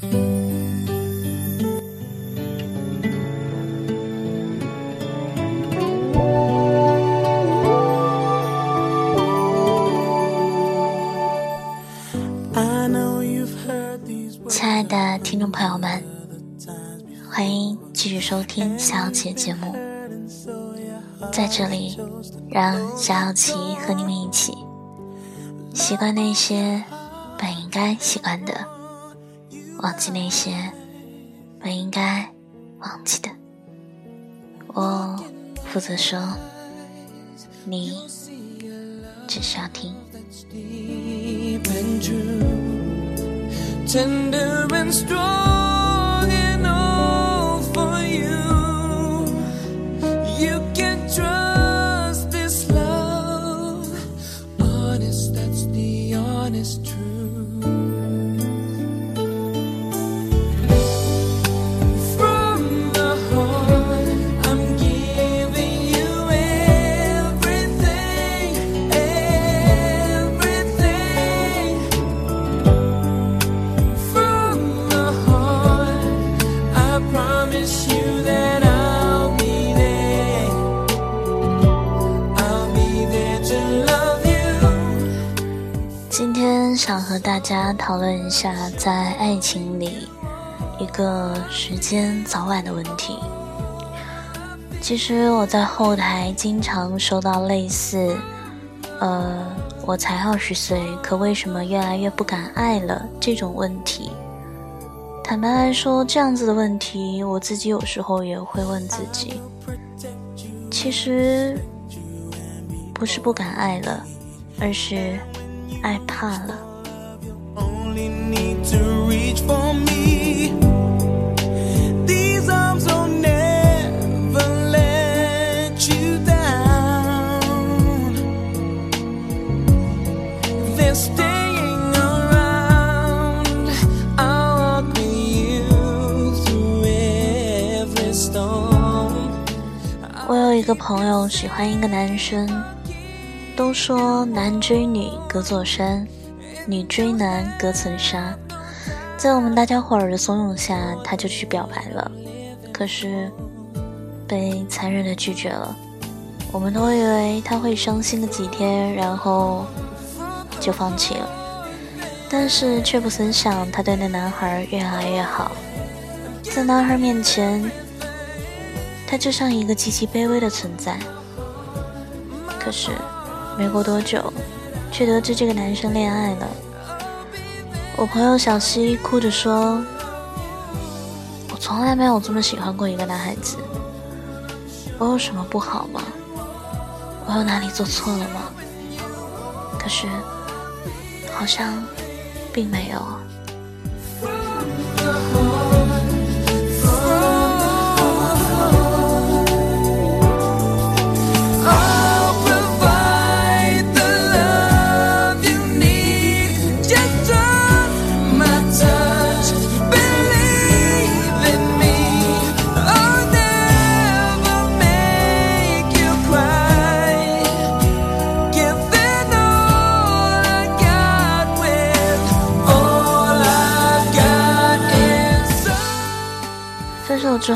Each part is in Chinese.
亲爱的听众朋友们，欢迎继续收听小琪的节目。在这里，让小琪和你们一起习惯那些本应该习惯的，忘记那些本应该忘记的。我负责说，你只需要听。tender and strong 大家讨论一下，在爱情里一个时间早晚的问题。其实我在后台经常收到类似“呃，我才二十岁，可为什么越来越不敢爱了”这种问题。坦白来说，这样子的问题，我自己有时候也会问自己。其实不是不敢爱了，而是爱怕了。我有一个朋友喜欢一个男生，都说男追女隔座山。女追男隔层纱，在我们大家伙儿的怂恿下，他就去表白了，可是被残忍的拒绝了。我们都以为他会伤心个几天，然后就放弃了，但是却不曾想，他对那男孩越来越好，在男孩面前，他就像一个极其卑微的存在。可是没过多久。却得知这个男生恋爱了。我朋友小溪哭着说：“我从来没有这么喜欢过一个男孩子。我有什么不好吗？我有哪里做错了吗？可是，好像并没有。”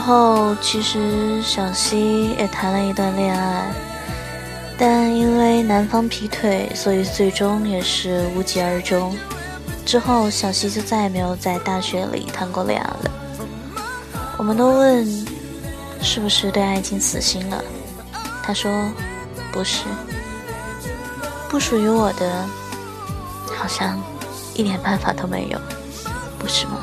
后，其实小西也谈了一段恋爱，但因为男方劈腿，所以最终也是无疾而终。之后，小西就再也没有在大学里谈过恋爱了。我们都问，是不是对爱情死心了？他说，不是，不属于我的，好像一点办法都没有，不是吗？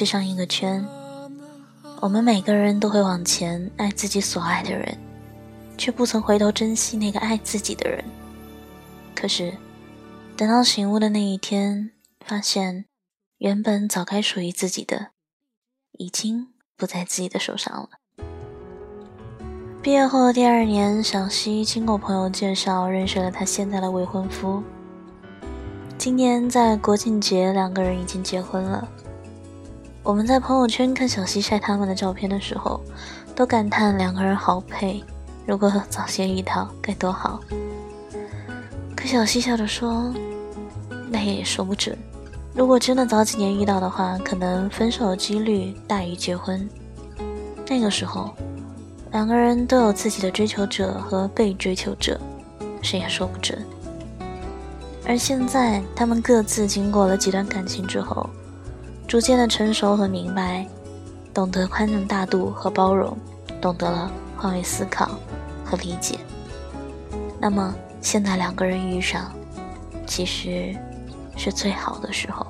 就像一个圈，我们每个人都会往前爱自己所爱的人，却不曾回头珍惜那个爱自己的人。可是，等到醒悟的那一天，发现原本早该属于自己的，已经不在自己的手上了。毕业后的第二年，小西经过朋友介绍认识了他现在的未婚夫。今年在国庆节，两个人已经结婚了。我们在朋友圈看小溪晒他们的照片的时候，都感叹两个人好配。如果早些遇到，该多好。可小溪笑着说：“那也说不准。如果真的早几年遇到的话，可能分手的几率大于结婚。那个时候，两个人都有自己的追求者和被追求者，谁也说不准。”而现在，他们各自经过了几段感情之后，逐渐的成熟和明白，懂得宽容大度和包容，懂得了换位思考和理解。那么，现在两个人遇上，其实是最好的时候。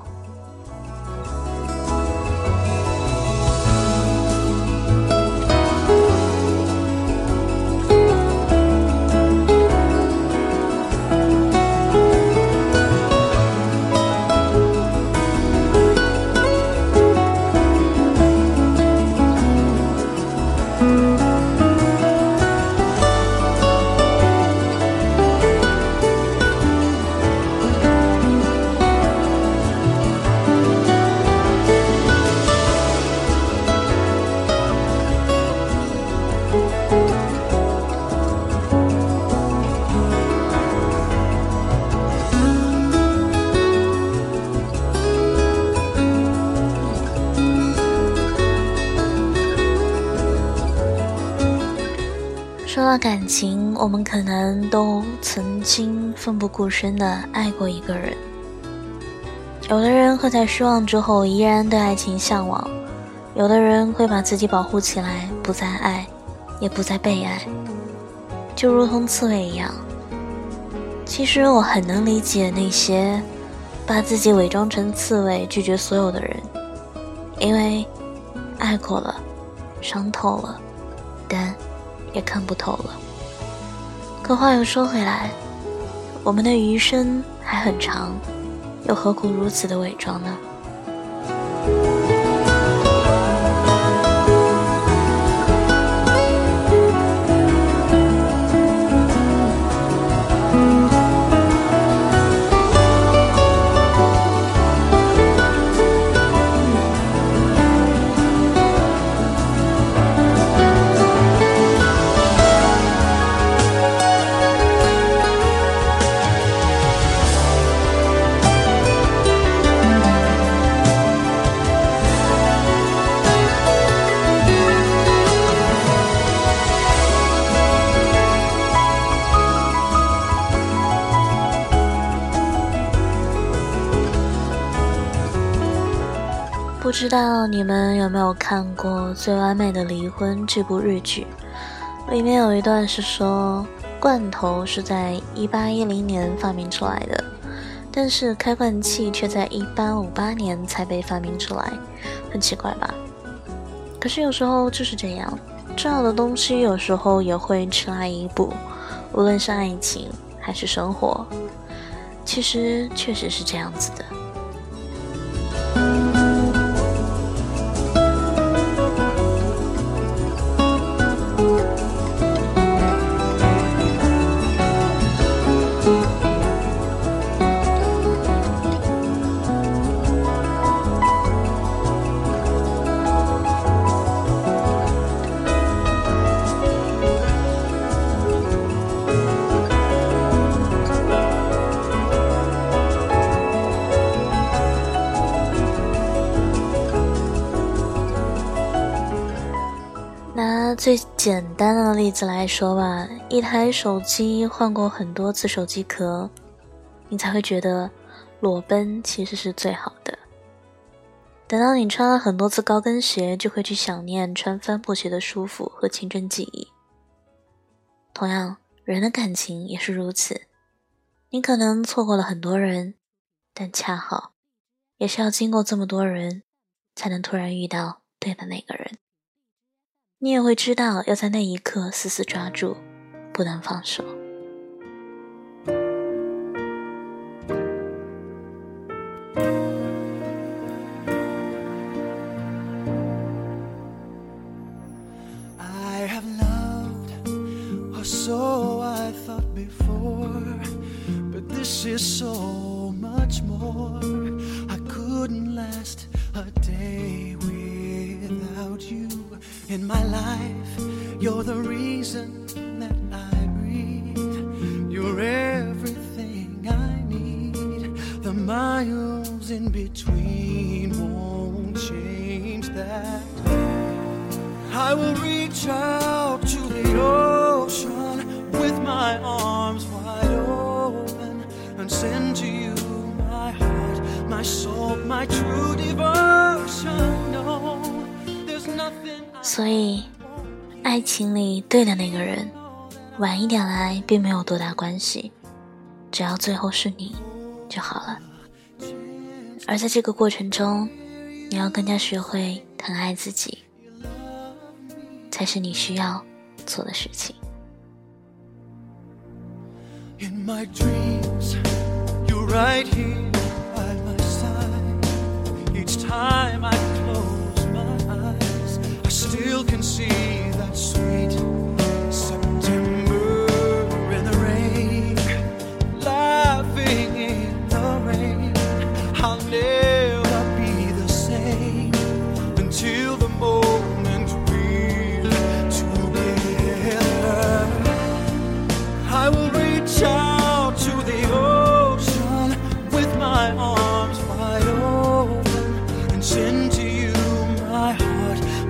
说到感情，我们可能都曾经奋不顾身的爱过一个人。有的人会在失望之后依然对爱情向往，有的人会把自己保护起来，不再爱，也不再被爱，就如同刺猬一样。其实我很能理解那些把自己伪装成刺猬拒绝所有的人，因为爱过了，伤透了，但。也看不透了。可话又说回来，我们的余生还很长，又何苦如此的伪装呢？不知道你们有没有看过《最完美的离婚》这部日剧？里面有一段是说，罐头是在一八一零年发明出来的，但是开罐器却在一八五八年才被发明出来，很奇怪吧？可是有时候就是这样，重要的东西有时候也会迟来一步，无论是爱情还是生活，其实确实是这样子的。最简单的例子来说吧，一台手机换过很多次手机壳，你才会觉得裸奔其实是最好的。等到你穿了很多次高跟鞋，就会去想念穿帆布鞋的舒服和青春记忆。同样，人的感情也是如此，你可能错过了很多人，但恰好也是要经过这么多人，才能突然遇到对的那个人。你也会知道，要在那一刻死死抓住，不能放手。in my life. Miles in between won't change that. I will reach out to the ocean with my arms wide open and send to you my heart, my soul, my true devotion. No, there's nothing. 所以，爱情里对的那个人，晚一点来并没有多大关系，只要最后是你就好了。而在这个过程中，你要更加学会疼爱自己。才是你需要做的事情。In my dreams, you're right here by my side. Each time I close my eyes, I still can see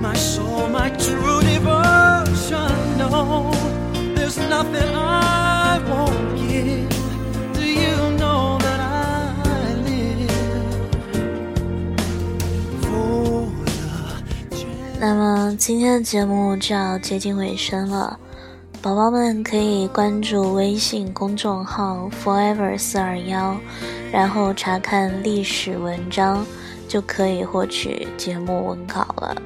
my soul, my true devotion. No, there's nothing I won't give. Do you know that I live for the chance? 那么今天的节目就要接近尾声了，宝宝们可以关注微信公众号 forever 四二幺，然后查看历史文章，就可以获取节目文稿了。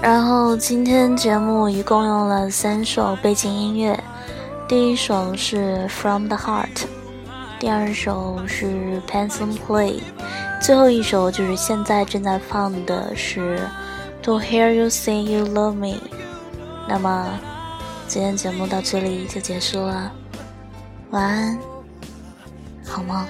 然后今天节目一共用了三首背景音乐第一首是 from the heart 第二首是 pencil play 最后一首就是现在正在放的是 to hear you say you love me 那么今天节目到这里就结束了。晚安，好梦。